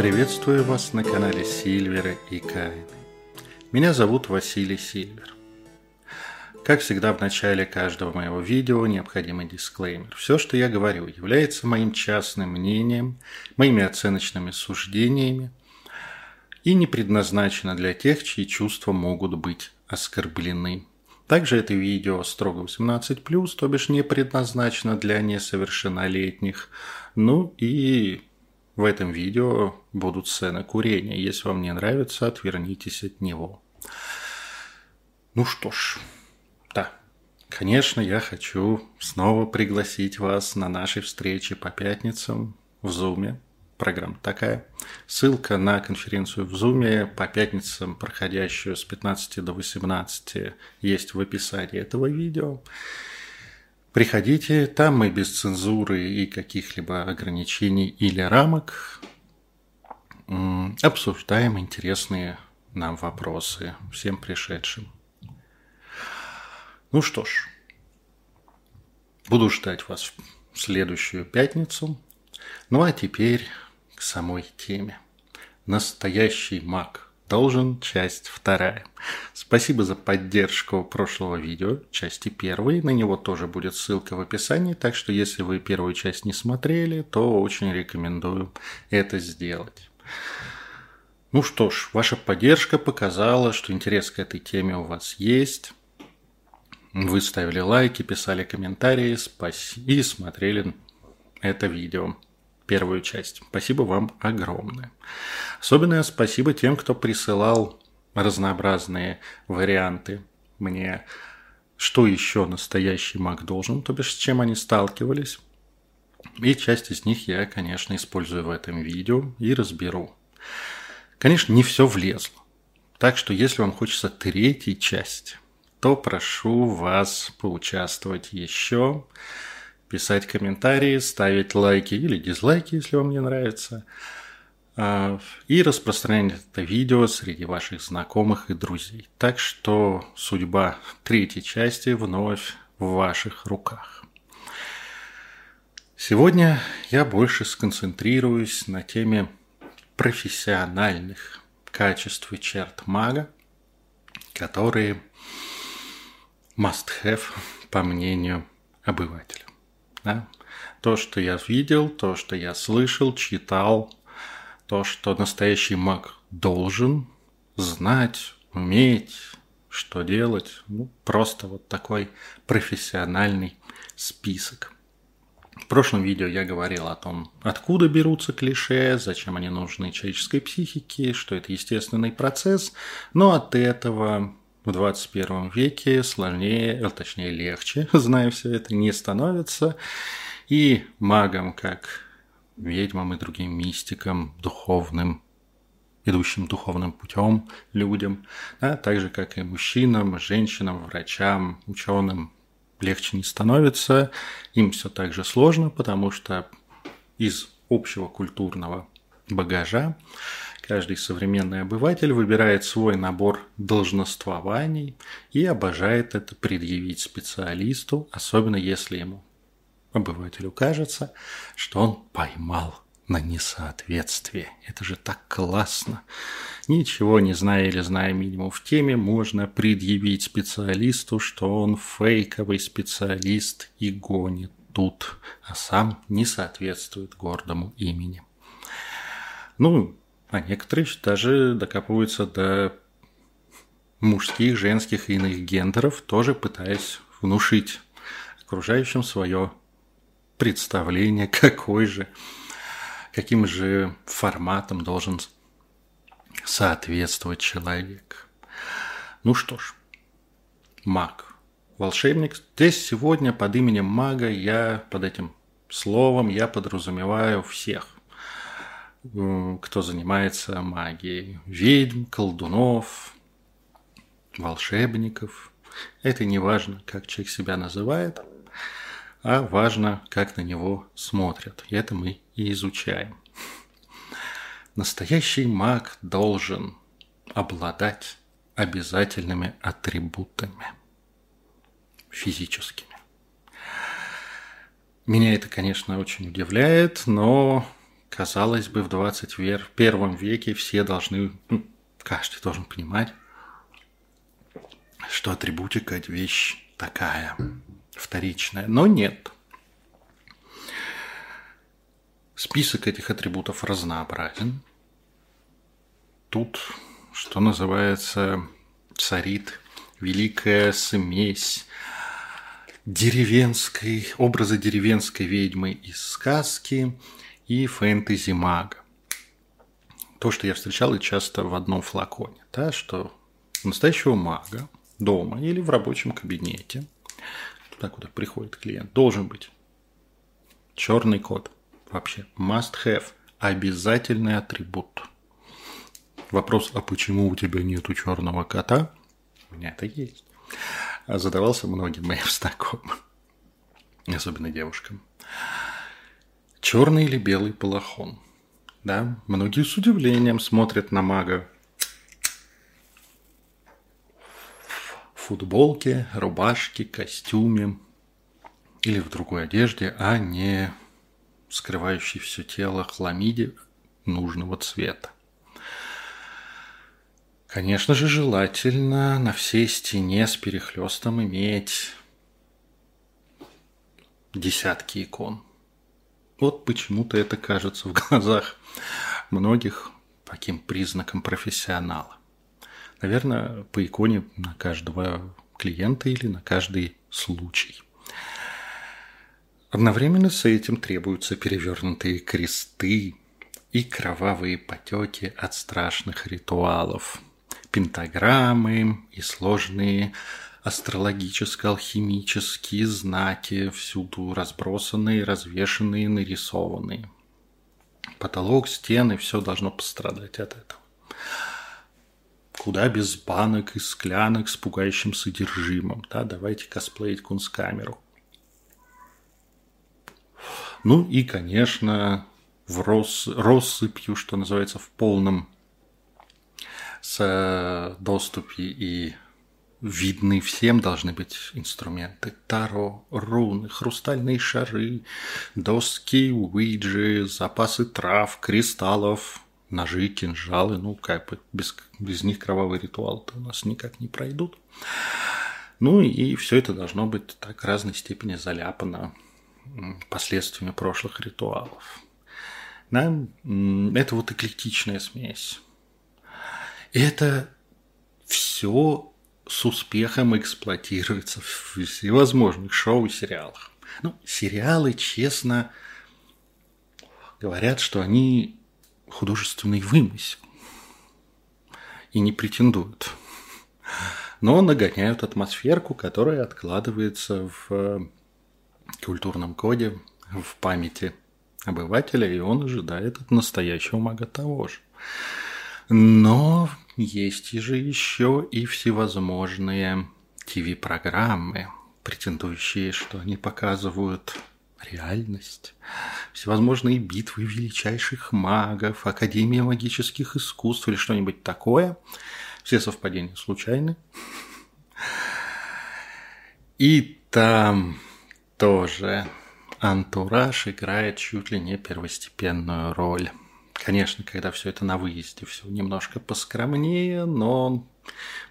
Приветствую вас на канале Сильвера и Кайны. Меня зовут Василий Сильвер. Как всегда в начале каждого моего видео необходимый дисклеймер. Все, что я говорю, является моим частным мнением, моими оценочными суждениями и не предназначено для тех, чьи чувства могут быть оскорблены. Также это видео строго 18+, то бишь не предназначено для несовершеннолетних. Ну и в этом видео будут сцены курения. Если вам не нравится, отвернитесь от него. Ну что ж, да, конечно, я хочу снова пригласить вас на наши встречи по пятницам в Зуме программа такая. Ссылка на конференцию в Zoom по пятницам, проходящую с 15 до 18, есть в описании этого видео. Приходите, там мы без цензуры и каких-либо ограничений или рамок обсуждаем интересные нам вопросы всем пришедшим. Ну что ж, буду ждать вас в следующую пятницу. Ну а теперь к самой теме. Настоящий маг должен, часть вторая. Спасибо за поддержку прошлого видео, части первой. На него тоже будет ссылка в описании, так что если вы первую часть не смотрели, то очень рекомендую это сделать. Ну что ж, ваша поддержка показала, что интерес к этой теме у вас есть. Вы ставили лайки, писали комментарии и смотрели это видео первую часть. Спасибо вам огромное. Особенное спасибо тем, кто присылал разнообразные варианты мне, что еще настоящий маг должен, то бишь с чем они сталкивались. И часть из них я, конечно, использую в этом видео и разберу. Конечно, не все влезло. Так что, если вам хочется третьей части, то прошу вас поучаствовать еще писать комментарии, ставить лайки или дизлайки, если вам не нравится, а, и распространять это видео среди ваших знакомых и друзей. Так что судьба третьей части вновь в ваших руках. Сегодня я больше сконцентрируюсь на теме профессиональных качеств и черт мага, которые must have, по мнению обывателя. Да? То, что я видел, то, что я слышал, читал, то, что настоящий маг должен знать, уметь, что делать. Ну, просто вот такой профессиональный список. В прошлом видео я говорил о том, откуда берутся клише, зачем они нужны человеческой психике, что это естественный процесс, но от этого в 21 веке сложнее, а точнее легче, зная все это, не становится. И магам, как ведьмам и другим мистикам, духовным, идущим духовным путем людям, да, так же, как и мужчинам, женщинам, врачам, ученым, легче не становится. Им все так же сложно, потому что из общего культурного багажа Каждый современный обыватель выбирает свой набор должноствований и обожает это предъявить специалисту, особенно если ему, обывателю, кажется, что он поймал на несоответствие. Это же так классно. Ничего не зная или зная минимум в теме, можно предъявить специалисту, что он фейковый специалист и гонит тут, а сам не соответствует гордому имени. Ну, а некоторые даже докапываются до мужских, женских и иных гендеров, тоже пытаясь внушить окружающим свое представление, какой же, каким же форматом должен соответствовать человек. Ну что ж, маг, волшебник. Здесь сегодня под именем мага я под этим словом я подразумеваю всех – кто занимается магией. Ведьм, колдунов, волшебников. Это не важно, как человек себя называет, а важно, как на него смотрят. И это мы и изучаем. Настоящий маг должен обладать обязательными атрибутами физическими. Меня это, конечно, очень удивляет, но казалось бы, в 21 веке все должны, ну, каждый должен понимать, что атрибутика – это вещь такая, вторичная. Но нет. Список этих атрибутов разнообразен. Тут, что называется, царит великая смесь деревенской, образа деревенской ведьмы из сказки и фэнтези мага. То, что я встречал и часто в одном флаконе, да, что настоящего мага дома или в рабочем кабинете, туда, куда приходит клиент, должен быть черный код. Вообще, must have, обязательный атрибут. Вопрос, а почему у тебя нету черного кота? У меня это есть. Задавался многим моим знакомым, особенно девушкам. Черный или белый балахон? Да, многие с удивлением смотрят на мага футболке, рубашке, костюме или в другой одежде, а не скрывающей все тело хламиде нужного цвета. Конечно же, желательно на всей стене с перехлестом иметь десятки икон. Вот почему-то это кажется в глазах многих таким признаком профессионала. Наверное, по иконе на каждого клиента или на каждый случай. Одновременно с этим требуются перевернутые кресты и кровавые потеки от страшных ритуалов, пентаграммы и сложные астрологическо-алхимические знаки, всюду разбросанные, развешенные, нарисованные. Потолок, стены, все должно пострадать от этого. Куда без банок и склянок с пугающим содержимым. Да, давайте косплеить кунсткамеру. Ну и, конечно, в рос, россыпью, что называется, в полном с доступе и видны всем должны быть инструменты. Таро, руны, хрустальные шары, доски, уиджи, запасы трав, кристаллов, ножи, кинжалы, ну, как бы без, без них кровавый ритуал-то у нас никак не пройдут. Ну и все это должно быть так разной степени заляпано последствиями прошлых ритуалов. Да? Это вот эклектичная смесь. И это все с успехом эксплуатируется в всевозможных шоу и сериалах. Ну, сериалы, честно, говорят, что они художественный вымысел и не претендуют. Но нагоняют атмосферку, которая откладывается в культурном коде, в памяти обывателя, и он ожидает от настоящего мага того же. Но есть же еще и всевозможные ТВ-программы, претендующие, что они показывают реальность, всевозможные битвы величайших магов, Академия магических искусств или что-нибудь такое. Все совпадения случайны. И там тоже антураж играет чуть ли не первостепенную роль. Конечно, когда все это на выезде, все немножко поскромнее, но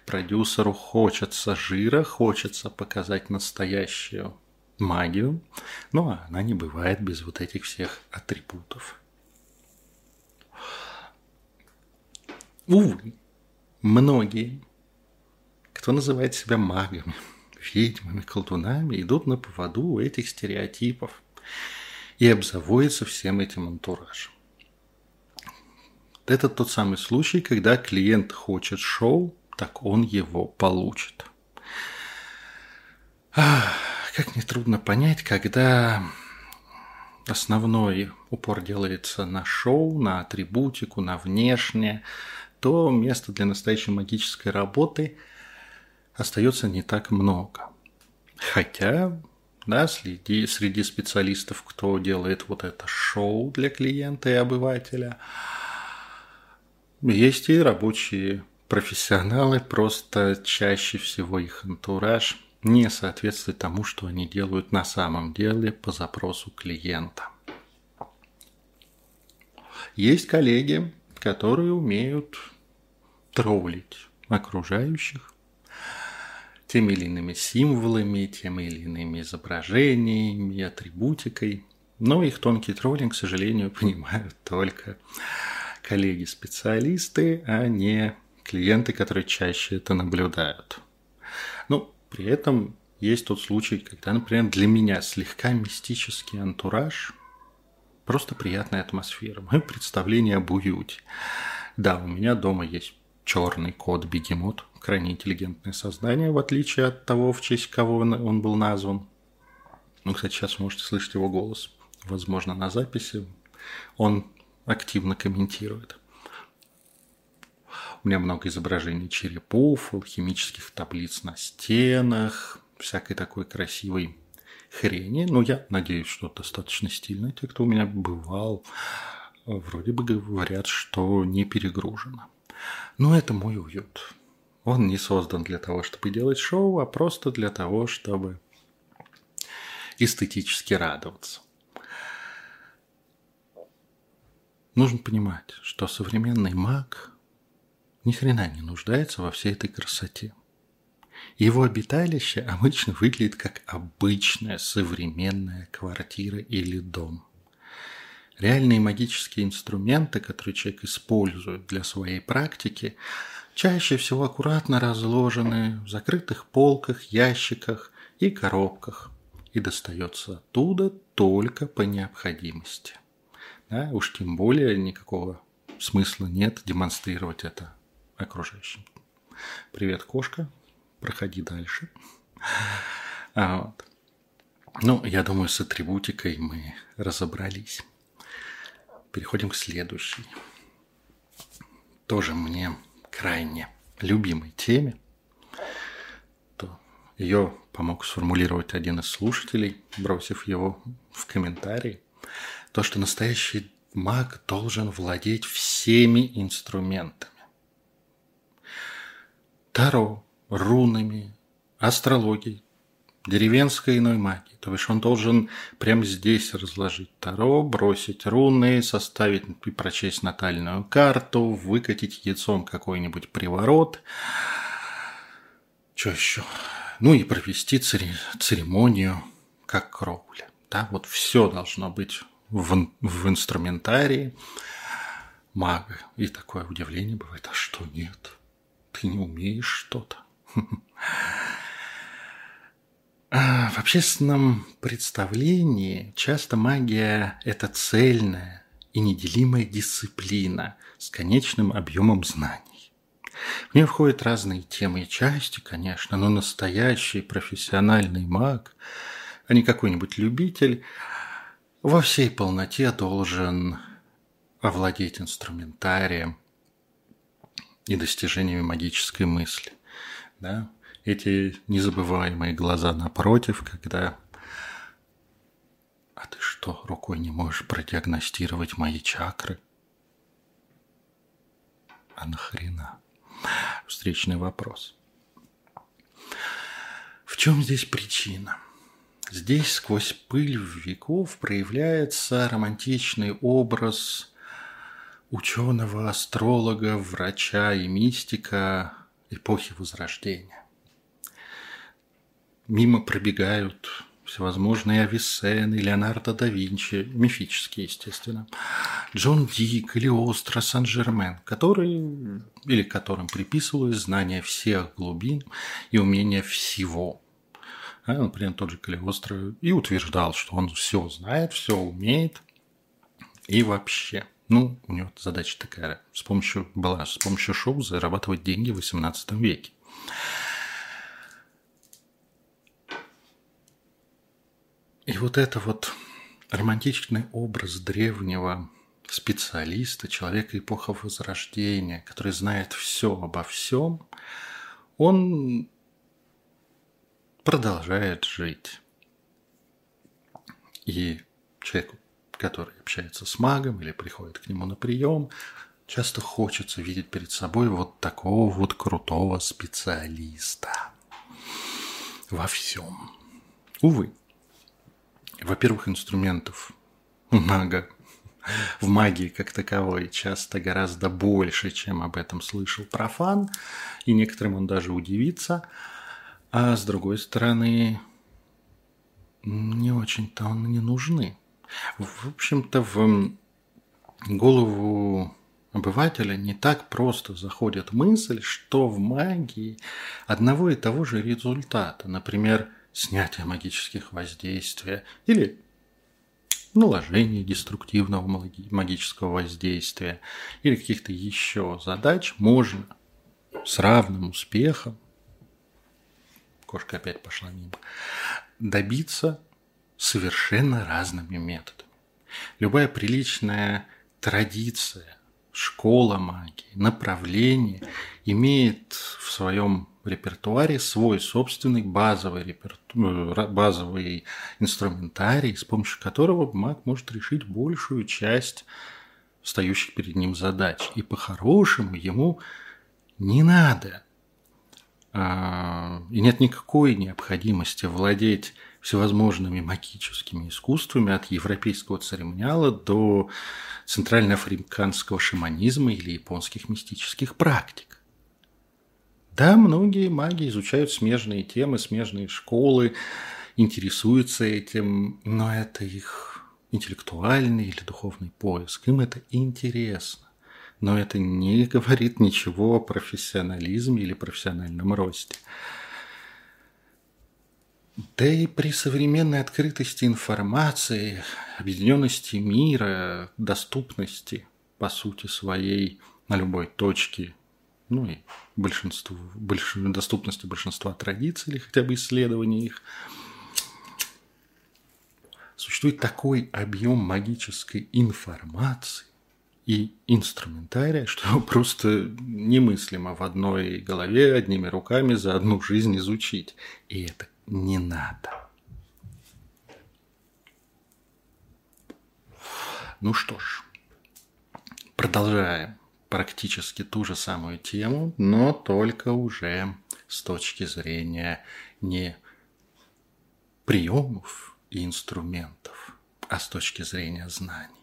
продюсеру хочется жира, хочется показать настоящую магию, но она не бывает без вот этих всех атрибутов. Увы, многие, кто называет себя магами, ведьмами, колдунами, идут на поводу у этих стереотипов и обзаводятся всем этим антуражем. Это тот самый случай, когда клиент хочет шоу, так он его получит. Как нетрудно понять, когда основной упор делается на шоу, на атрибутику, на внешнее, то места для настоящей магической работы остается не так много. Хотя, да, среди, среди специалистов, кто делает вот это шоу для клиента и обывателя, есть и рабочие профессионалы, просто чаще всего их антураж – не соответствует тому, что они делают на самом деле по запросу клиента. Есть коллеги, которые умеют троллить окружающих теми или иными символами, теми или иными изображениями, атрибутикой. Но их тонкий троллинг, к сожалению, понимают только коллеги-специалисты, а не клиенты, которые чаще это наблюдают. Ну, при этом есть тот случай, когда, например, для меня слегка мистический антураж, просто приятная атмосфера, мое представление об уюте. Да, у меня дома есть черный кот бегемот, крайне интеллигентное создание, в отличие от того, в честь кого он был назван. Ну, кстати, сейчас можете слышать его голос, возможно, на записи. Он активно комментирует. У меня много изображений черепов, алхимических таблиц на стенах, всякой такой красивой хрени. Но я надеюсь, что достаточно стильно. Те, кто у меня бывал, вроде бы говорят, что не перегружено. Но это мой уют. Он не создан для того, чтобы делать шоу, а просто для того, чтобы эстетически радоваться. Нужно понимать, что современный маг ни хрена не нуждается во всей этой красоте. Его обиталище обычно выглядит как обычная современная квартира или дом. Реальные магические инструменты, которые человек использует для своей практики, чаще всего аккуратно разложены в закрытых полках, ящиках и коробках и достается оттуда только по необходимости. Да, уж тем более никакого смысла нет демонстрировать это окружающим. Привет, кошка. Проходи дальше. А вот. Ну, я думаю, с атрибутикой мы разобрались. Переходим к следующей. Тоже мне крайне любимой теме. То ее помог сформулировать один из слушателей, бросив его в комментарии. То, что настоящий маг должен владеть всеми инструментами Таро, рунами, астрологией, деревенской иной магией. То есть он должен прямо здесь разложить Таро, бросить руны, составить и прочесть натальную карту, выкатить яйцом какой-нибудь приворот. Что еще? Ну и провести церемонию как кровля. Да, вот все должно быть в, в инструментарии мага. И такое удивление бывает, а что нет? ты не умеешь что-то. В общественном представлении часто магия – это цельная и неделимая дисциплина с конечным объемом знаний. В нее входят разные темы и части, конечно, но настоящий профессиональный маг, а не какой-нибудь любитель, во всей полноте должен овладеть инструментарием, и достижениями магической мысли. Да? Эти незабываемые глаза напротив, когда «А ты что, рукой не можешь продиагностировать мои чакры?» «А нахрена?» Встречный вопрос. В чем здесь причина? Здесь сквозь пыль веков проявляется романтичный образ ученого, астролога, врача и мистика эпохи Возрождения. Мимо пробегают всевозможные Авиценны, Леонардо да Винчи, мифические, естественно, Джон Дик или Остро Сан-Жермен, которые, или которым приписывалось знание всех глубин и умение всего. А, например, тот же Калиостро и утверждал, что он все знает, все умеет и вообще – ну, у него задача такая, с помощью, была с помощью шоу зарабатывать деньги в 18 веке. И вот это вот романтичный образ древнего специалиста, человека эпохи Возрождения, который знает все обо всем, он продолжает жить. И человеку который общается с магом или приходит к нему на прием, часто хочется видеть перед собой вот такого вот крутого специалиста во всем. Увы, во-первых, инструментов мага в магии как таковой, часто гораздо больше, чем об этом слышал профан, и некоторым он даже удивится. А с другой стороны, не очень-то он не нужны. В общем-то, в голову обывателя не так просто заходит мысль, что в магии одного и того же результата, например, снятие магических воздействия или наложение деструктивного магического воздействия или каких-то еще задач можно с равным успехом, кошка опять пошла мимо, добиться совершенно разными методами. Любая приличная традиция, школа магии, направление имеет в своем репертуаре свой собственный базовый, реперту... Э, базовый инструментарий, с помощью которого маг может решить большую часть стоящих перед ним задач. И по-хорошему ему не надо и нет никакой необходимости владеть всевозможными магическими искусствами от европейского церемониала до центральноафриканского шаманизма или японских мистических практик. Да, многие маги изучают смежные темы, смежные школы, интересуются этим, но это их интеллектуальный или духовный поиск. Им это интересно. Но это не говорит ничего о профессионализме или профессиональном росте. Да и при современной открытости информации, объединенности мира, доступности, по сути своей, на любой точке, ну и большинству, больш, доступности большинства традиций или хотя бы исследований их, существует такой объем магической информации и инструментария, что просто немыслимо в одной голове одними руками за одну жизнь изучить. И это не надо. Ну что ж, продолжаем практически ту же самую тему, но только уже с точки зрения не приемов и инструментов, а с точки зрения знаний.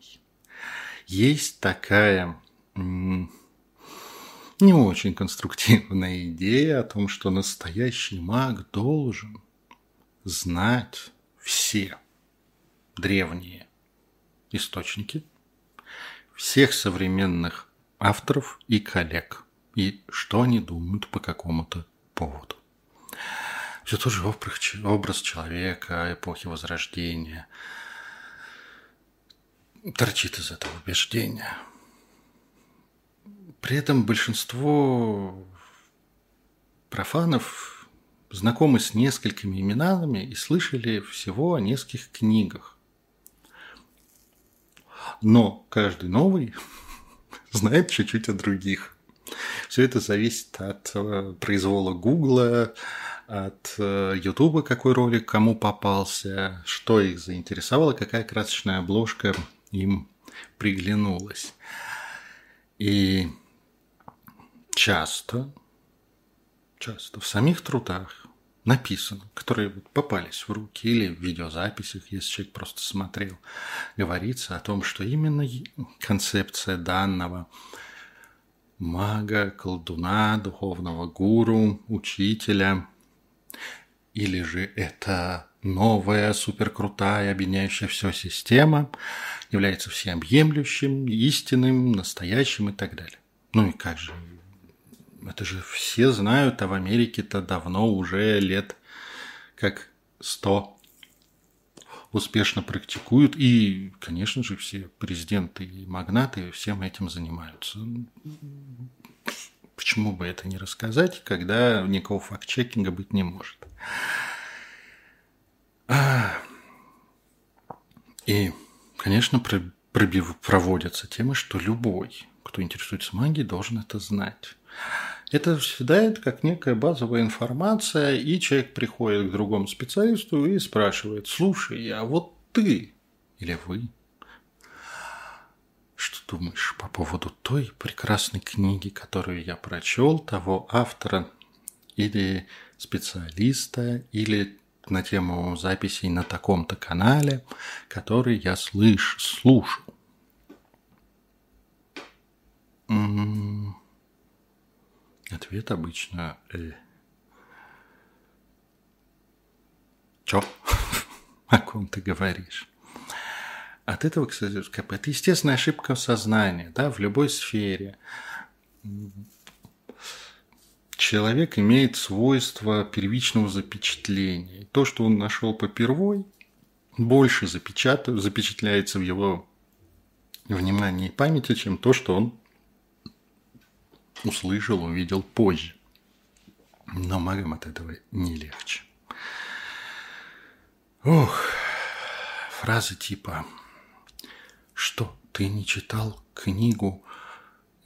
Есть такая не очень конструктивная идея о том, что настоящий маг должен знать все древние источники всех современных авторов и коллег, и что они думают по какому-то поводу. Все тот же образ человека эпохи Возрождения торчит из этого убеждения. При этом большинство профанов знакомы с несколькими именами и слышали всего о нескольких книгах. Но каждый новый знает чуть-чуть о других. Все это зависит от э, произвола Гугла, от э, Ютуба, какой ролик кому попался, что их заинтересовало, какая красочная обложка им приглянулась. И часто часто в самих трудах написано, которые попались в руки или в видеозаписях, если человек просто смотрел, говорится о том, что именно концепция данного мага, колдуна, духовного гуру, учителя, или же это новая, суперкрутая, объединяющая все система, является всеобъемлющим, истинным, настоящим и так далее. Ну и как же это же все знают, а в Америке-то давно уже лет как сто успешно практикуют. И, конечно же, все президенты и магнаты всем этим занимаются. Почему бы это не рассказать, когда никакого факт-чекинга быть не может? И, конечно, проводятся темы, что любой, кто интересуется магией, должен это знать. Это всегда это как некая базовая информация, и человек приходит к другому специалисту и спрашивает, слушай, а вот ты или вы, что думаешь по поводу той прекрасной книги, которую я прочел, того автора или специалиста, или на тему записей на таком-то канале, который я слышу, слушал. М-м-м. Ответ обычно... Э. Чё? О ком ты говоришь? От этого, кстати, это естественная ошибка сознания, да, в любой сфере Человек имеет свойство первичного запечатления. То, что он нашел попервой, больше запечатляется в его внимании и памяти, чем то, что он услышал, увидел позже. Но магам от этого не легче. Ох, фразы типа «Что, ты не читал книгу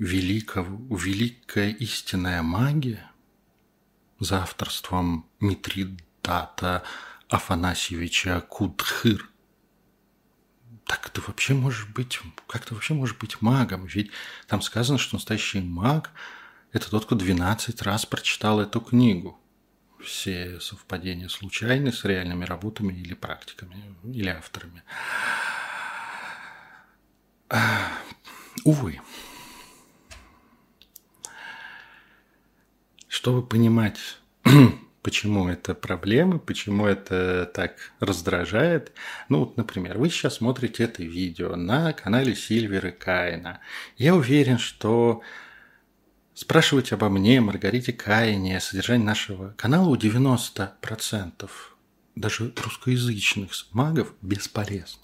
великого, «Великая истинная магия» за авторством Митридата Афанасьевича Кудхыр? так ты вообще можешь быть, как ты вообще можешь быть магом? Ведь там сказано, что настоящий маг – это тот, кто 12 раз прочитал эту книгу. Все совпадения случайны с реальными работами или практиками, или авторами. Увы. Чтобы понимать Почему это проблема, почему это так раздражает? Ну, вот, например, вы сейчас смотрите это видео на канале Сильвера Каина. Я уверен, что спрашивать обо мне, Маргарите Каине, содержании нашего канала у 90% даже русскоязычных магов бесполезно.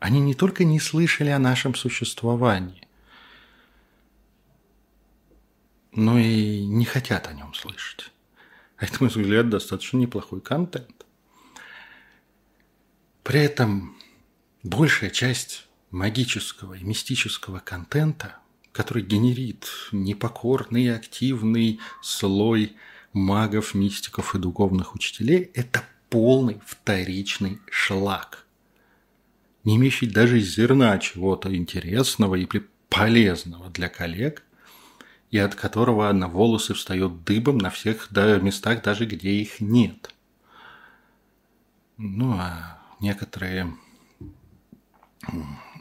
Они не только не слышали о нашем существовании, но и не хотят о нем слышать. А это, мой взгляд, достаточно неплохой контент. При этом большая часть магического и мистического контента, который генерит непокорный активный слой магов, мистиков и духовных учителей, это полный вторичный шлак, не имеющий даже зерна чего-то интересного и полезного для коллег, и от которого на волосы встает дыбом на всех местах, даже где их нет. Ну, а некоторые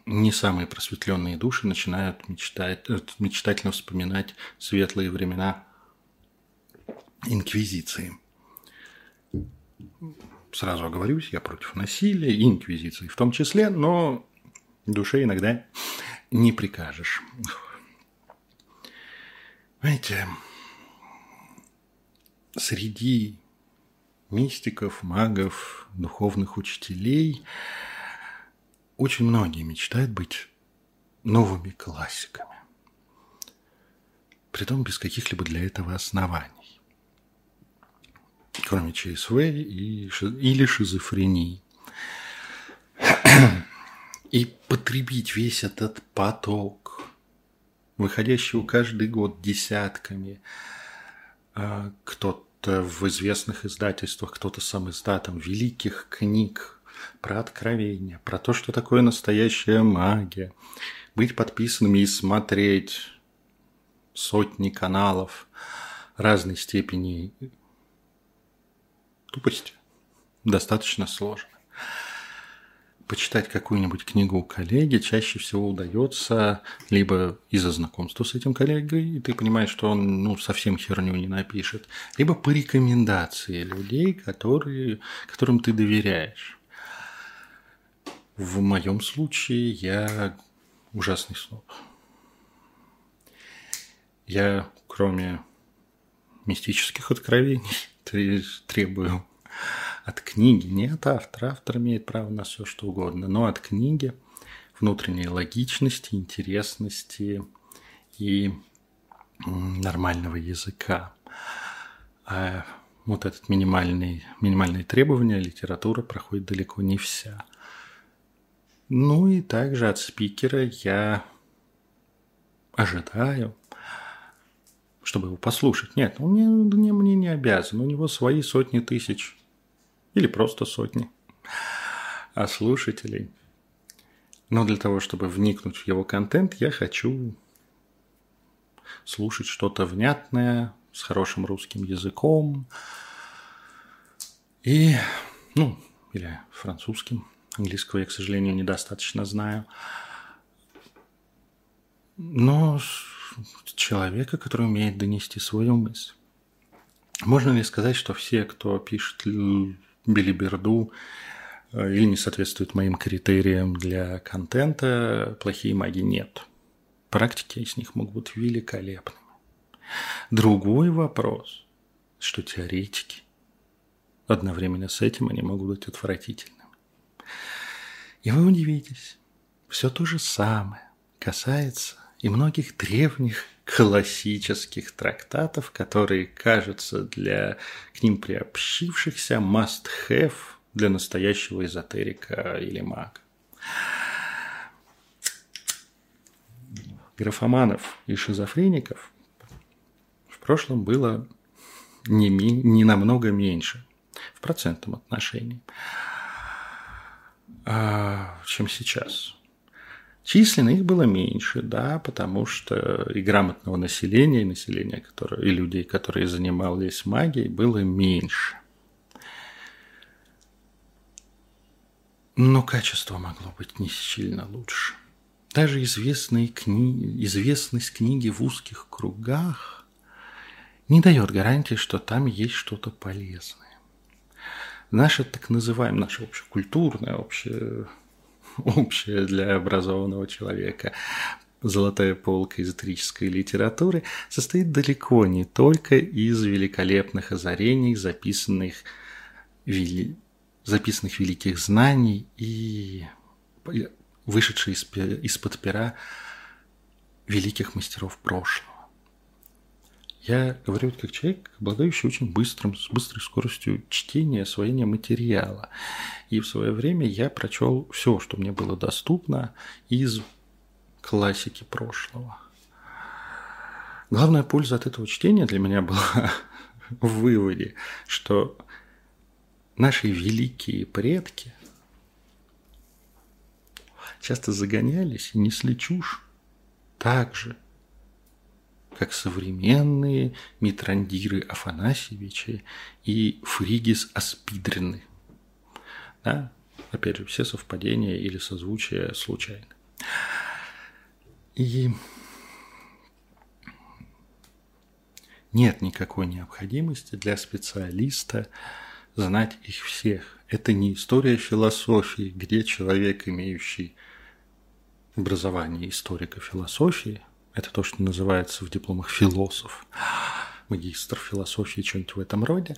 не самые просветленные души начинают мечтать, э, мечтательно вспоминать светлые времена инквизиции. Сразу оговорюсь, я против насилия и инквизиции в том числе, но душе иногда не прикажешь. Знаете, среди мистиков, магов, духовных учителей очень многие мечтают быть новыми классиками. Притом без каких-либо для этого оснований. Кроме ЧСВ и, или шизофрении. И потребить весь этот поток выходящего каждый год десятками. А, кто-то в известных издательствах, кто-то сам издатом великих книг. Про откровение, про то, что такое настоящая магия, быть подписанными и смотреть сотни каналов разной степени. Тупости. Достаточно сложно почитать какую-нибудь книгу у коллеги чаще всего удается либо из-за знакомства с этим коллегой, и ты понимаешь, что он ну, совсем херню не напишет, либо по рекомендации людей, которые, которым ты доверяешь. В моем случае я ужасный сноб. Я, кроме мистических откровений, требую от книги, не от автора. Автор имеет право на все, что угодно, но от книги внутренней логичности, интересности и нормального языка. А вот этот минимальный, минимальные требования литература проходит далеко не вся. Ну и также от спикера я ожидаю, чтобы его послушать. Нет, он мне, мне, мне не обязан. У него свои сотни тысяч или просто сотни, а слушателей. Но для того, чтобы вникнуть в его контент, я хочу слушать что-то внятное, с хорошим русским языком и, ну, или французским. Английского я, к сожалению, недостаточно знаю. Но человека, который умеет донести свою мысль. Можно ли сказать, что все, кто пишет билиберду э, или не соответствует моим критериям для контента, плохие маги? Нет. Практики из них могут быть великолепными. Другой вопрос, что теоретики одновременно с этим они могут быть отвратительными. И вы удивитесь, все то же самое касается и многих древних классических трактатов, которые кажутся для к ним приобщившихся must-have для настоящего эзотерика или мага. Графоманов и шизофреников в прошлом было не, не намного меньше в процентном отношении, а, чем сейчас. Численно их было меньше, да, потому что и грамотного населения, и населения, которое, и людей, которые занимались магией, было меньше. Но качество могло быть не сильно лучше. Даже известные кни... известность книги в узких кругах не дает гарантии, что там есть что-то полезное. Наше так называемое, наше общекультурное, общее для образованного человека золотая полка эзотерической литературы состоит далеко не только из великолепных озарений, записанных, вели... записанных великих знаний и вышедших из-под пера великих мастеров прошлого. Я говорю как человек, обладающий очень быстрым, с быстрой скоростью чтения, освоения материала. И в свое время я прочел все, что мне было доступно из классики прошлого. Главная польза от этого чтения для меня была в выводе, что наши великие предки часто загонялись и несли чушь так же, как современные Митрандиры Афанасьевичи и Фригис Аспидрины. Да? Опять же, все совпадения или созвучия случайны. И нет никакой необходимости для специалиста знать их всех. Это не история философии, где человек, имеющий образование историка философии, это то, что называется в дипломах философ, магистр философии, что-нибудь в этом роде.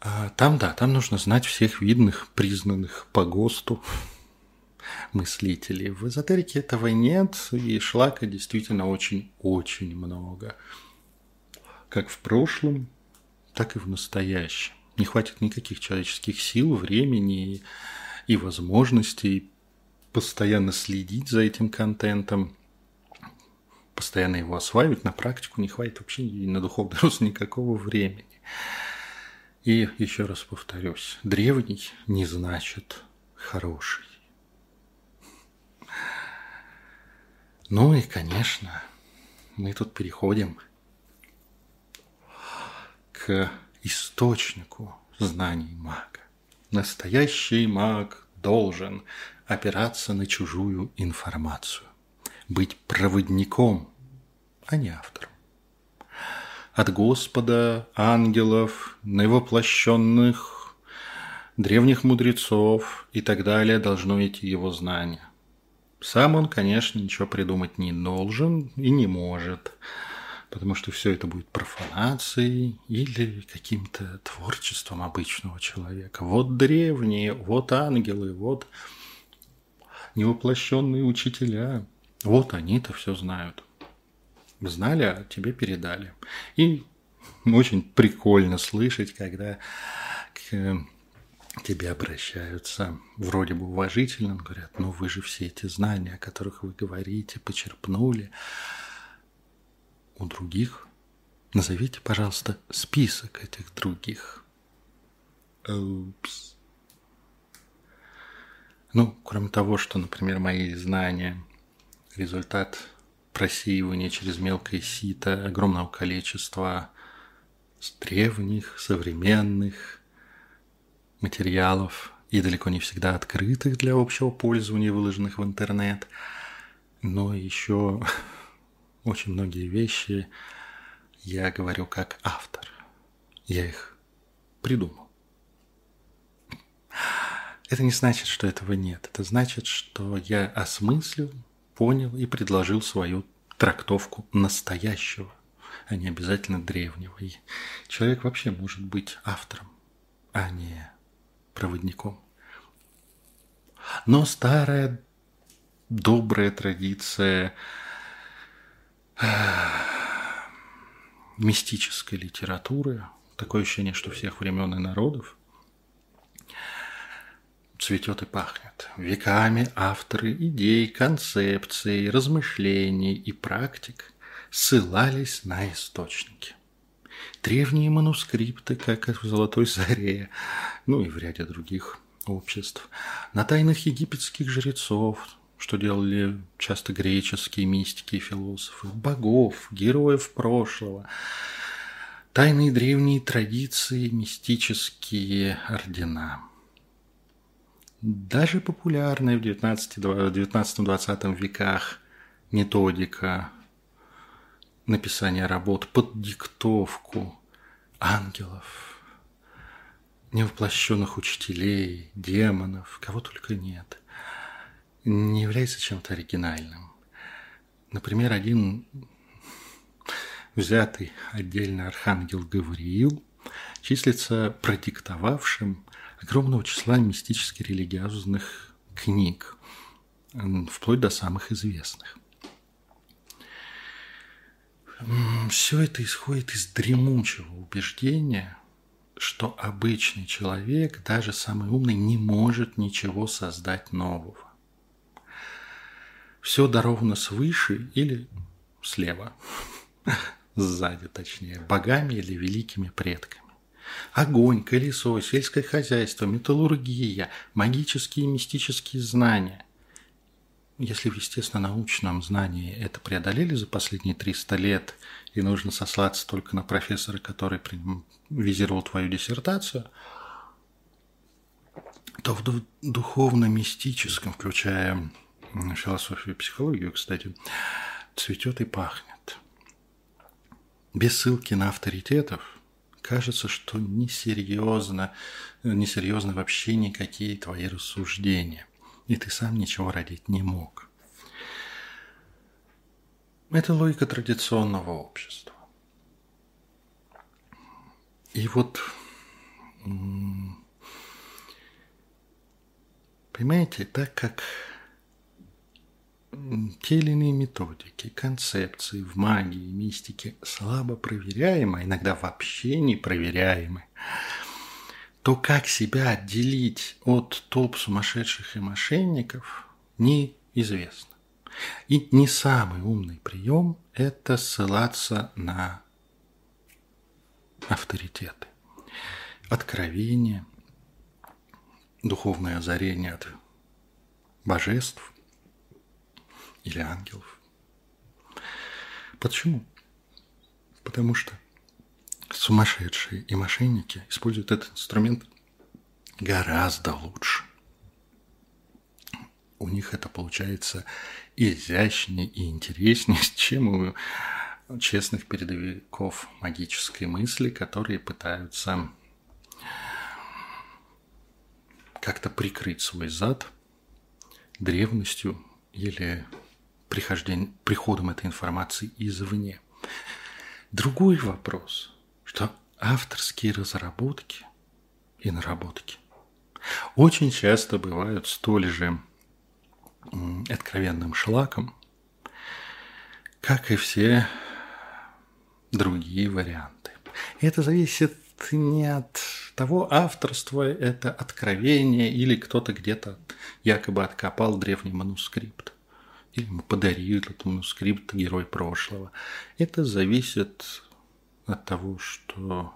А там, да, там нужно знать всех видных, признанных по ГОСТу мыслителей. В эзотерике этого нет, и шлака действительно очень-очень много. Как в прошлом, так и в настоящем. Не хватит никаких человеческих сил, времени и возможностей постоянно следить за этим контентом – постоянно его осваивать, на практику не хватит вообще и на духовный рост никакого времени. И еще раз повторюсь, древний не значит хороший. Ну и, конечно, мы тут переходим к источнику знаний мага. Настоящий маг должен опираться на чужую информацию быть проводником, а не автором. От Господа, ангелов, наивоплощенных, древних мудрецов и так далее должно идти его знание. Сам он, конечно, ничего придумать не должен и не может, потому что все это будет профанацией или каким-то творчеством обычного человека. Вот древние, вот ангелы, вот невоплощенные учителя – вот они-то все знают. Знали, а тебе передали. И очень прикольно слышать, когда к тебе обращаются вроде бы уважительно, говорят, ну вы же все эти знания, о которых вы говорите, почерпнули у других. Назовите, пожалуйста, список этих других. Упс. Ну, кроме того, что, например, мои знания – результат просеивания через мелкое сито огромного количества древних, современных материалов и далеко не всегда открытых для общего пользования, выложенных в интернет, но еще очень многие вещи я говорю как автор. Я их придумал. Это не значит, что этого нет. Это значит, что я осмыслил, понял и предложил свою трактовку настоящего, а не обязательно древнего. И человек вообще может быть автором, а не проводником. Но старая добрая традиция э, мистической литературы, такое ощущение, что всех времен и народов, цветет и пахнет. Веками авторы идей, концепций, размышлений и практик ссылались на источники. Древние манускрипты, как в «Золотой заре», ну и в ряде других обществ, на тайных египетских жрецов, что делали часто греческие мистики и философы, богов, героев прошлого, тайные древние традиции, мистические ордена. Даже популярная в 19-20 веках методика написания работ под диктовку ангелов, невоплощенных учителей, демонов, кого только нет – не является чем-то оригинальным. Например, один взятый отдельно архангел Гавриил числится продиктовавшим огромного числа мистически религиозных книг, вплоть до самых известных. Все это исходит из дремучего убеждения, что обычный человек, даже самый умный, не может ничего создать нового все даровано свыше или слева, сзади точнее, богами или великими предками. Огонь, колесо, сельское хозяйство, металлургия, магические и мистические знания. Если в естественно-научном знании это преодолели за последние 300 лет, и нужно сослаться только на профессора, который визировал твою диссертацию, то в духовно-мистическом, включая философию и психологию, кстати, цветет и пахнет. Без ссылки на авторитетов кажется, что несерьезно, несерьезно вообще никакие твои рассуждения, и ты сам ничего родить не мог. Это логика традиционного общества. И вот, понимаете, так как те или иные методики, концепции в магии, мистике слабо проверяемы, а иногда вообще не проверяемы, то как себя отделить от толп сумасшедших и мошенников, неизвестно. И не самый умный прием – это ссылаться на авторитеты. Откровение, духовное озарение от божеств, или ангелов. Почему? Потому что сумасшедшие и мошенники используют этот инструмент гораздо лучше. У них это получается изящнее и интереснее, чем у честных передовиков магической мысли, которые пытаются как-то прикрыть свой зад древностью или приходом этой информации извне. Другой вопрос, что авторские разработки и наработки очень часто бывают столь же откровенным шлаком, как и все другие варианты. Это зависит не от того, авторства это откровение или кто-то где-то якобы откопал древний манускрипт или ему подарил этот манускрипт герой прошлого. Это зависит от того, что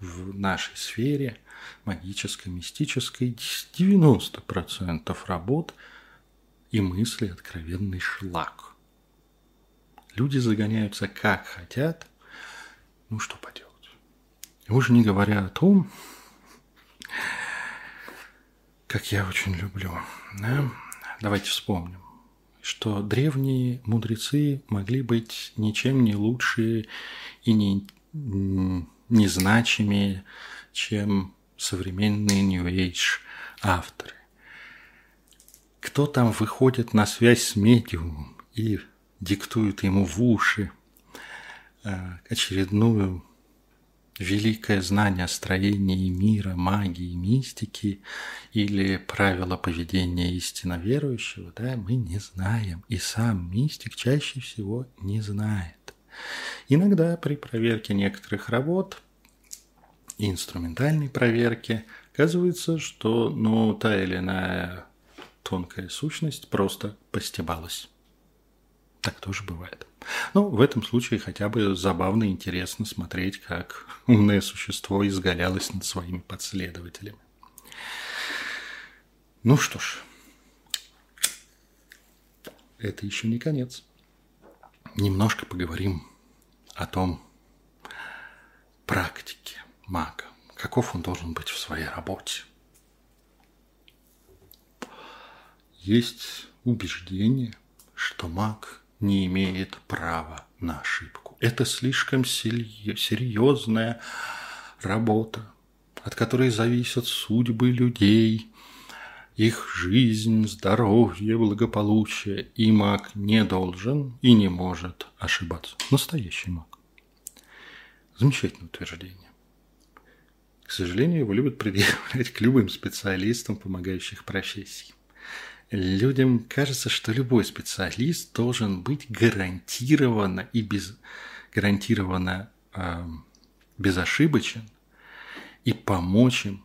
в нашей сфере магической, мистической 90% работ и мысли откровенный шлак. Люди загоняются как хотят, ну что поделать. Уже не говоря о том, как я очень люблю, да? давайте вспомним что древние мудрецы могли быть ничем не лучше и не, не значимее, чем современные New Age авторы. Кто там выходит на связь с медиумом и диктует ему в уши э, очередную великое знание о строении мира, магии, мистики или правила поведения истинно верующего, да, мы не знаем. И сам мистик чаще всего не знает. Иногда при проверке некоторых работ инструментальной проверке оказывается, что ну, та или иная тонкая сущность просто постебалась. Так тоже бывает. Ну, в этом случае хотя бы забавно и интересно смотреть, как умное существо изгалялось над своими подследователями. Ну что ж, это еще не конец. Немножко поговорим о том практике мага, каков он должен быть в своей работе. Есть убеждение, что маг не имеет права на ошибку. Это слишком серьезная работа, от которой зависят судьбы людей, их жизнь, здоровье, благополучие. И маг не должен и не может ошибаться. Настоящий маг. Замечательное утверждение. К сожалению, его любят предъявлять к любым специалистам, помогающих профессий. Людям кажется, что любой специалист должен быть гарантированно и без, гарантированно э, безошибочен и помочь им,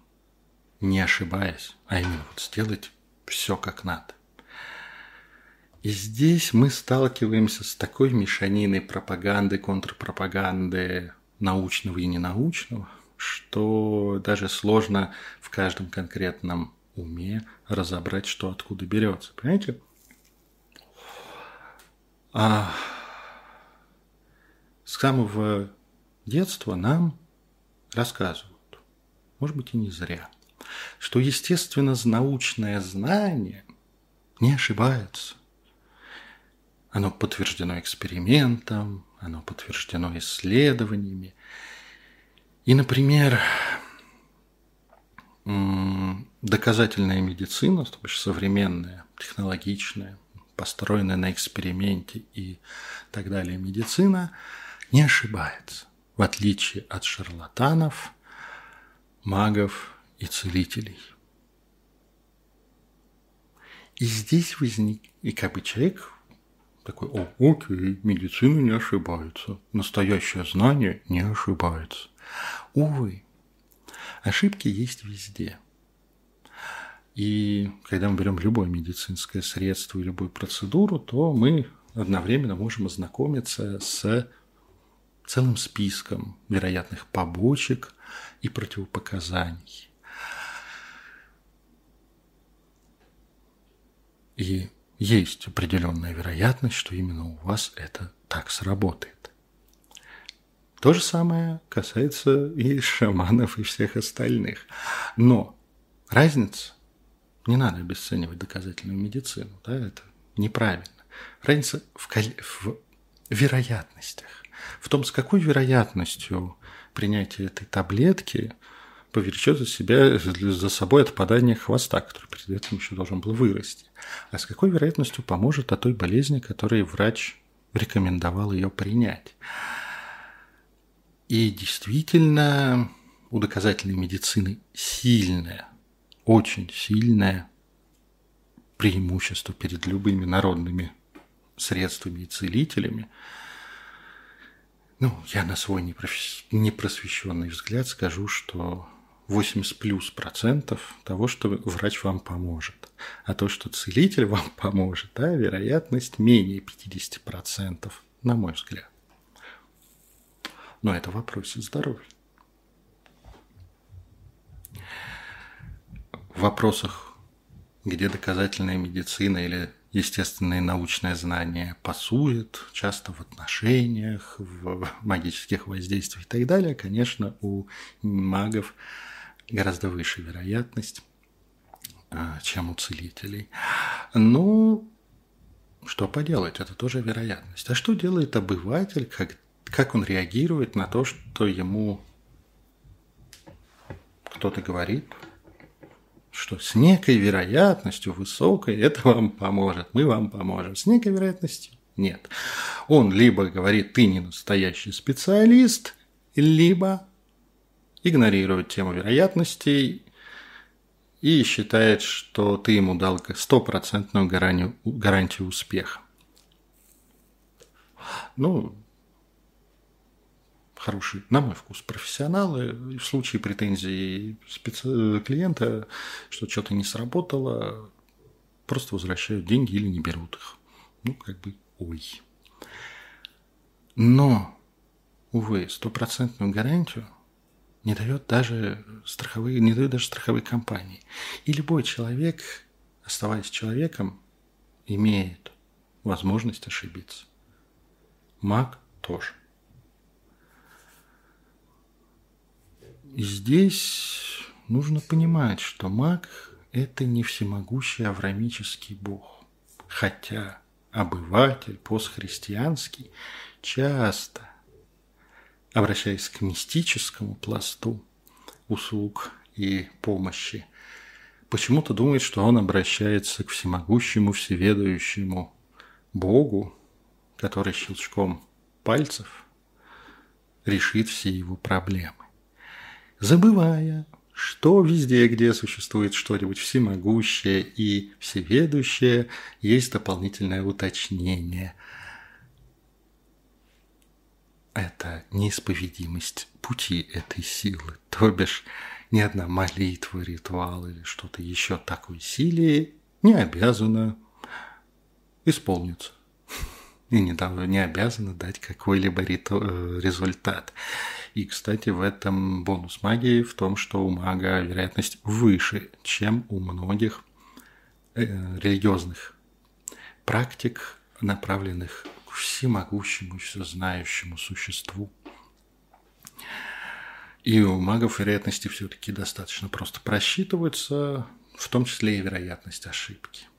не ошибаясь, а именно вот сделать все как надо. И здесь мы сталкиваемся с такой мешаниной пропаганды, контрпропаганды, научного и ненаучного, что даже сложно в каждом конкретном уме разобрать, что откуда берется. Понимаете? А с самого детства нам рассказывают, может быть и не зря, что, естественно, научное знание не ошибается. Оно подтверждено экспериментом, оно подтверждено исследованиями. И, например, доказательная медицина, то есть современная, технологичная, построенная на эксперименте и так далее медицина, не ошибается, в отличие от шарлатанов, магов и целителей. И здесь возник, и как бы человек такой, о, окей, медицина не ошибается, настоящее знание не ошибается. Увы, ошибки есть везде – и когда мы берем любое медицинское средство и любую процедуру, то мы одновременно можем ознакомиться с целым списком вероятных побочек и противопоказаний. И есть определенная вероятность, что именно у вас это так сработает. То же самое касается и шаманов, и всех остальных. Но разница не надо обесценивать доказательную медицину, да, это неправильно. Разница в, в вероятностях, в том, с какой вероятностью принятия этой таблетки повлечет за себя, за собой отпадание хвоста, который перед этим еще должен был вырасти. А с какой вероятностью поможет от той болезни, которой врач рекомендовал ее принять. И действительно, у доказательной медицины сильная очень сильное преимущество перед любыми народными средствами и целителями. Ну, я на свой непросвещенный взгляд скажу, что 80 плюс процентов того, что врач вам поможет. А то, что целитель вам поможет, да, вероятность менее 50 процентов, на мой взгляд. Но это в вопросе здоровья. в вопросах, где доказательная медицина или естественное научное знание пасует, часто в отношениях, в магических воздействиях и так далее, конечно, у магов гораздо выше вероятность, а, чем у целителей. Ну, что поделать, это тоже вероятность. А что делает обыватель, как, как он реагирует на то, что ему кто-то говорит, что с некой вероятностью высокой это вам поможет, мы вам поможем. С некой вероятностью нет. Он либо говорит, ты не настоящий специалист, либо игнорирует тему вероятностей и считает, что ты ему дал стопроцентную гарантию, успеха. Ну, хорошие, на мой вкус, профессионалы. В случае претензий специ... клиента, что что-то не сработало, просто возвращают деньги или не берут их. Ну, как бы, ой. Но, увы, стопроцентную гарантию не дает даже страховые, не дают даже страховые компании. И любой человек, оставаясь человеком, имеет возможность ошибиться. Маг тоже. Здесь нужно понимать, что маг – это не всемогущий аврамический бог. Хотя обыватель постхристианский часто, обращаясь к мистическому пласту услуг и помощи, почему-то думает, что он обращается к всемогущему, всеведающему Богу, который щелчком пальцев решит все его проблемы забывая, что везде, где существует что-нибудь всемогущее и всеведущее, есть дополнительное уточнение. Это неисповедимость пути этой силы, то бишь ни одна молитва, ритуал или что-то еще такой силе не обязана исполниться и не, не обязана дать какой-либо э, результат. И, кстати, в этом бонус магии в том, что у мага вероятность выше, чем у многих э, религиозных практик, направленных к всемогущему, всезнающему существу. И у магов вероятности все-таки достаточно просто просчитываются, в том числе и вероятность ошибки.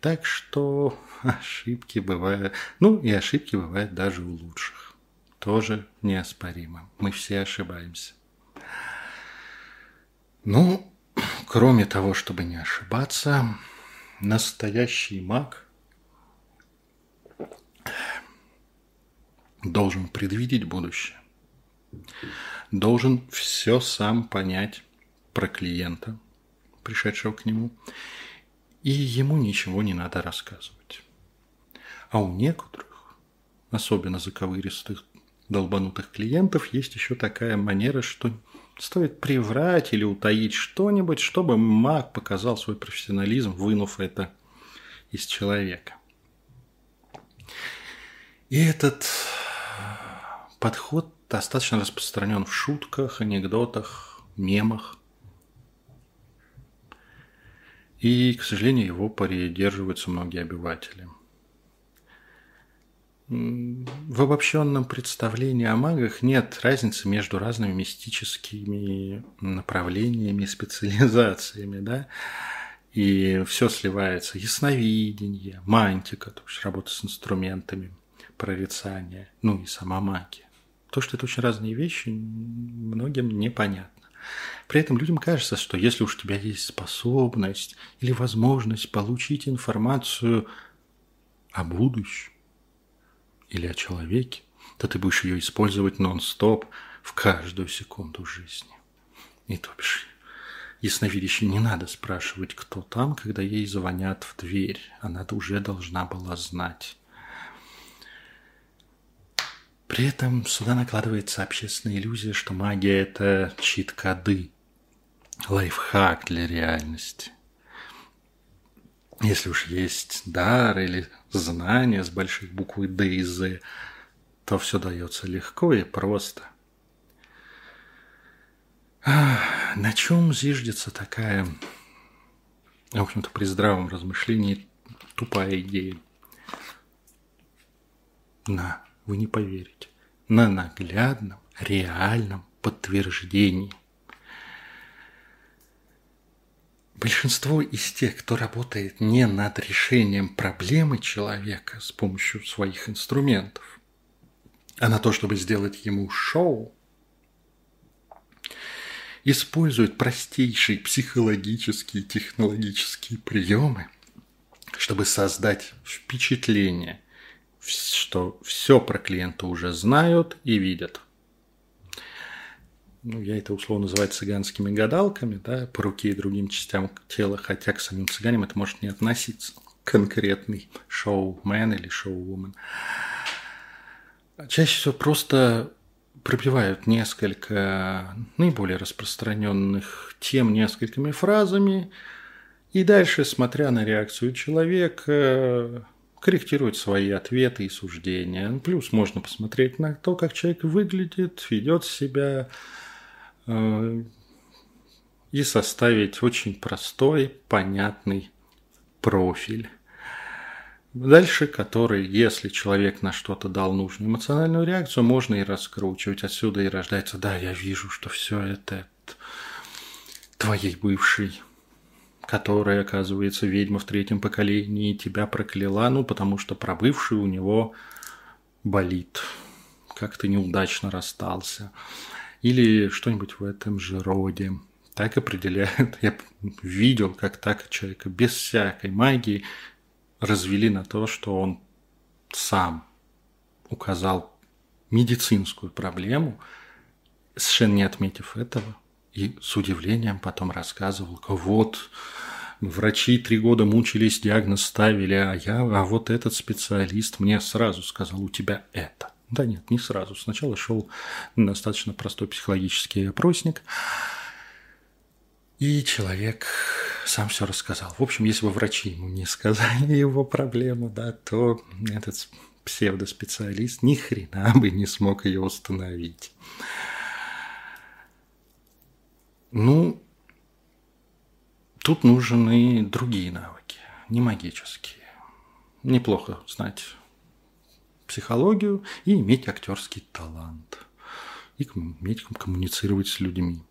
Так что ошибки бывают, ну и ошибки бывают даже у лучших тоже неоспоримо. Мы все ошибаемся. Ну, кроме того, чтобы не ошибаться, настоящий маг должен предвидеть будущее, должен все сам понять про клиента, пришедшего к нему, и ему ничего не надо рассказывать. А у некоторых, особенно заковыристых долбанутых клиентов есть еще такая манера, что стоит приврать или утаить что-нибудь, чтобы маг показал свой профессионализм, вынув это из человека. И этот подход достаточно распространен в шутках, анекдотах, мемах. И, к сожалению, его придерживаются многие обыватели – в обобщенном представлении о магах нет разницы между разными мистическими направлениями, специализациями, да, и все сливается. Ясновидение, мантика, то есть работа с инструментами, прорицание, ну и сама магия. То, что это очень разные вещи, многим непонятно. При этом людям кажется, что если уж у тебя есть способность или возможность получить информацию о будущем, или о человеке, то ты будешь ее использовать нон-стоп в каждую секунду жизни. И то бишь, ясновидящей не надо спрашивать, кто там, когда ей звонят в дверь. Она уже должна была знать. При этом сюда накладывается общественная иллюзия, что магия – это чит-коды, лайфхак для реальности. Если уж есть дар или знания с большой буквы Д и З, то все дается легко и просто. На чем зиждется такая, в общем-то, при здравом размышлении тупая идея? На, вы не поверите, на наглядном, реальном подтверждении. Большинство из тех, кто работает не над решением проблемы человека с помощью своих инструментов, а на то, чтобы сделать ему шоу, используют простейшие психологические и технологические приемы, чтобы создать впечатление, что все про клиента уже знают и видят. Ну, я это условно называю цыганскими гадалками, да, по руке и другим частям тела, хотя к самим цыганам это может не относиться. Конкретный шоумен или шоувумен. Чаще всего просто пробивают несколько наиболее распространенных тем несколькими фразами, и дальше, смотря на реакцию человека, корректируют свои ответы и суждения. Плюс можно посмотреть на то, как человек выглядит, ведет себя, э, и составить очень простой, понятный профиль. Дальше, который, если человек на что-то дал нужную эмоциональную реакцию, можно и раскручивать. Отсюда и рождается, да, я вижу, что все это твоей бывшей, которая, оказывается, ведьма в третьем поколении, тебя прокляла, ну, потому что про бывшую у него болит, как ты неудачно расстался. Или что-нибудь в этом же роде. Так определяют. Я видел, как так человека без всякой магии развели на то, что он сам указал медицинскую проблему, совершенно не отметив этого, и с удивлением потом рассказывал, вот врачи три года мучились, диагноз ставили, а я, а вот этот специалист мне сразу сказал, у тебя это. Да нет, не сразу. Сначала шел достаточно простой психологический опросник, и человек сам все рассказал. В общем, если бы врачи ему не сказали его проблему, да, то этот псевдоспециалист ни хрена бы не смог ее установить. Ну, тут нужны другие навыки, не магические. Неплохо знать психологию и иметь актерский талант. И уметь коммуницировать с людьми.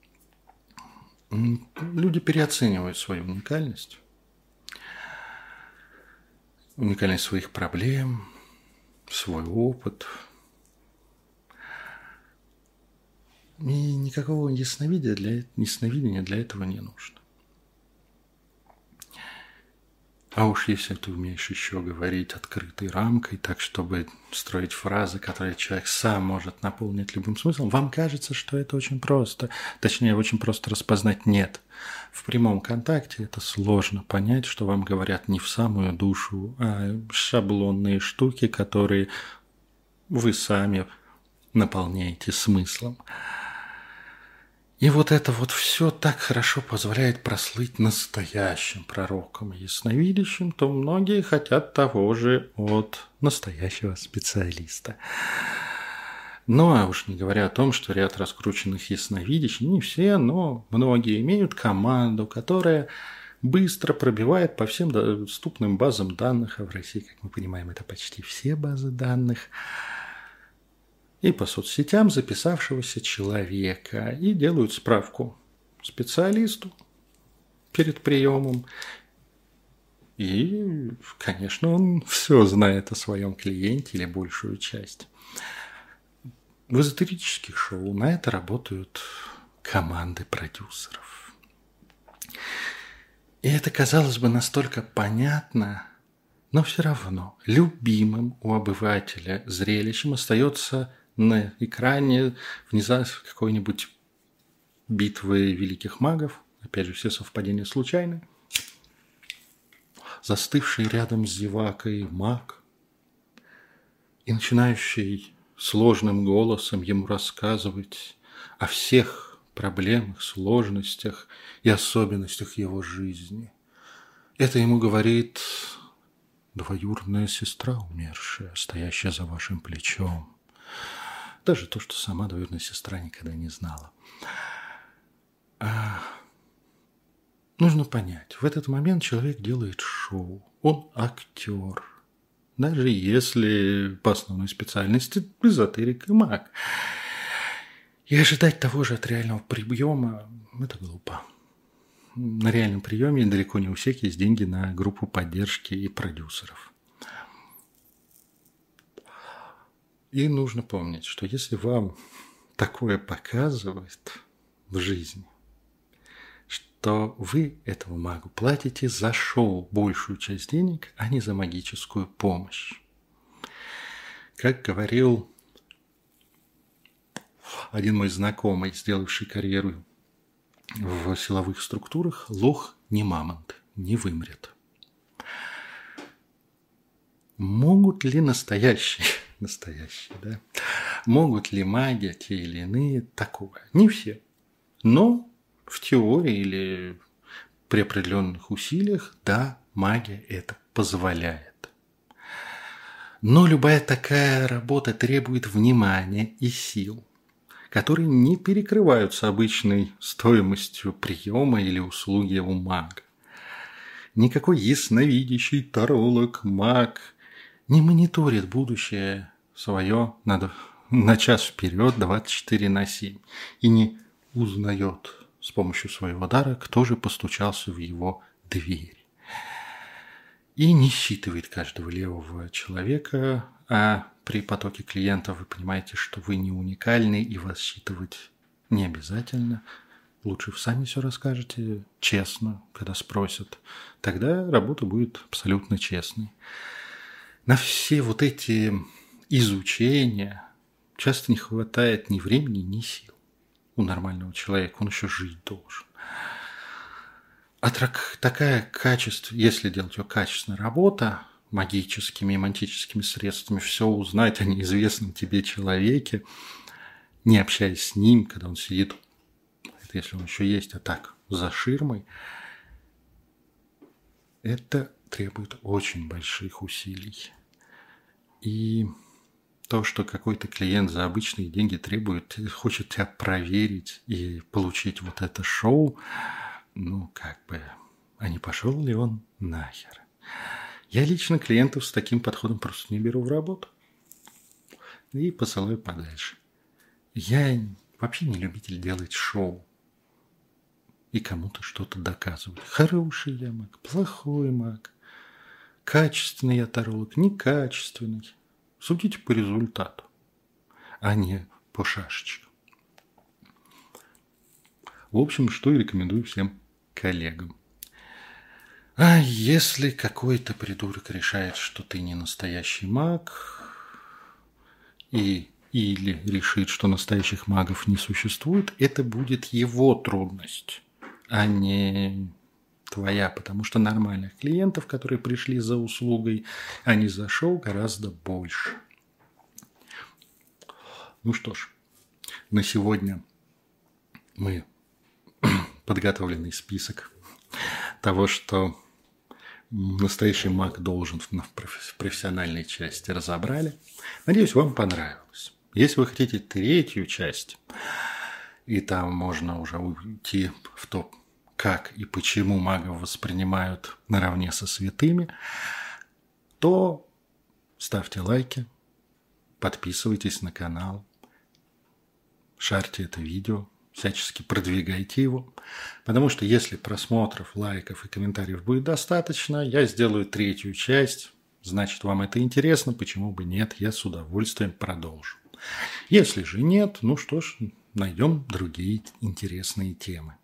Люди переоценивают свою уникальность, уникальность своих проблем, свой опыт. И никакого ясновидения для, ясновидения для этого не нужно. А уж если ты умеешь еще говорить открытой рамкой, так чтобы строить фразы, которые человек сам может наполнить любым смыслом, вам кажется, что это очень просто. Точнее, очень просто распознать «нет». В прямом контакте это сложно понять, что вам говорят не в самую душу, а шаблонные штуки, которые вы сами наполняете смыслом. И вот это вот все так хорошо позволяет прослыть настоящим пророком и ясновидящим, то многие хотят того же от настоящего специалиста. Ну, а уж не говоря о том, что ряд раскрученных ясновидящих, не все, но многие имеют команду, которая быстро пробивает по всем доступным базам данных, а в России, как мы понимаем, это почти все базы данных – и по соцсетям записавшегося человека и делают справку специалисту перед приемом. И, конечно, он все знает о своем клиенте или большую часть. В эзотерических шоу на это работают команды продюсеров. И это, казалось бы, настолько понятно, но все равно любимым у обывателя зрелищем остается на экране внезапно какой-нибудь битвы великих магов, опять же, все совпадения случайны, застывший рядом с зевакой маг и начинающий сложным голосом ему рассказывать о всех проблемах, сложностях и особенностях его жизни. Это ему говорит двоюродная сестра умершая, стоящая за вашим плечом. Даже то, что сама двоюродная сестра никогда не знала. А... Нужно понять, в этот момент человек делает шоу. Он актер. Даже если по основной специальности эзотерик и маг. И ожидать того же от реального приема – это глупо. на реальном приеме далеко не у всех есть деньги на группу поддержки и продюсеров. И нужно помнить, что если вам такое показывает в жизни, что вы этому магу платите за шоу большую часть денег, а не за магическую помощь. Как говорил один мой знакомый, сделавший карьеру в силовых структурах, лох не мамонт, не вымрет. Могут ли настоящие, настоящие, да, могут ли маги те или иные такое? Не все. Но в теории или при определенных усилиях, да, магия это позволяет. Но любая такая работа требует внимания и сил которые не перекрываются обычной стоимостью приема или услуги у мага. Никакой ясновидящий таролог, маг не мониторит будущее свое на, на час вперед 24 на 7 и не узнает с помощью своего дара, кто же постучался в его дверь. И не считывает каждого левого человека, а при потоке клиентов вы понимаете, что вы не уникальны и вас считывать не обязательно. Лучше вы сами все расскажете честно, когда спросят. Тогда работа будет абсолютно честной. На все вот эти изучения часто не хватает ни времени, ни сил у нормального человека. Он еще жить должен. А так, такая качество, если делать ее качественная работа, магическими и мантическими средствами все узнать о неизвестном тебе человеке, не общаясь с ним, когда он сидит, это если он еще есть, а так, за ширмой, это требует очень больших усилий. И то, что какой-то клиент за обычные деньги требует, хочет тебя проверить и получить вот это шоу, ну, как бы, а не пошел ли он нахер? Я лично клиентов с таким подходом просто не беру в работу. И посылаю подальше. Я вообще не любитель делать шоу. И кому-то что-то доказывать. Хороший я маг, плохой маг. Качественный я таролог, некачественный. Судите по результату, а не по шашечкам. В общем, что и рекомендую всем коллегам. А если какой-то придурок решает, что ты не настоящий маг, и или решит, что настоящих магов не существует, это будет его трудность, а не твоя, потому что нормальных клиентов, которые пришли за услугой, а не за шоу, гораздо больше. Ну что ж, на сегодня мы подготовленный список того, что настоящий маг должен в профессиональной части разобрали. Надеюсь, вам понравилось. Если вы хотите третью часть, и там можно уже уйти в то, как и почему магов воспринимают наравне со святыми, то ставьте лайки, подписывайтесь на канал, шарьте это видео, всячески продвигайте его, потому что если просмотров, лайков и комментариев будет достаточно, я сделаю третью часть. Значит, вам это интересно, почему бы нет, я с удовольствием продолжу. Если же нет, ну что ж, найдем другие интересные темы.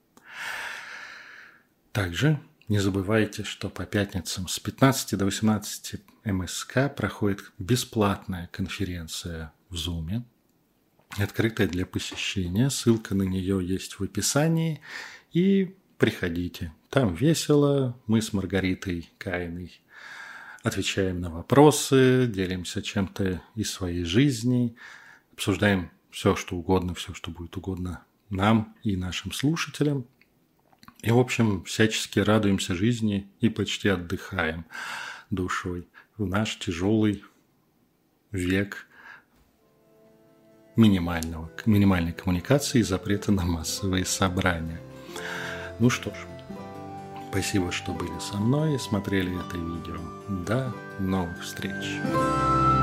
Также не забывайте, что по пятницам с 15 до 18 МСК проходит бесплатная конференция в Zoom – открытая для посещения. Ссылка на нее есть в описании. И приходите. Там весело. Мы с Маргаритой Кайной отвечаем на вопросы, делимся чем-то из своей жизни, обсуждаем все, что угодно, все, что будет угодно нам и нашим слушателям. И, в общем, всячески радуемся жизни и почти отдыхаем душой в наш тяжелый век – минимального, минимальной коммуникации и запрета на массовые собрания. Ну что ж, спасибо, что были со мной и смотрели это видео. До новых встреч!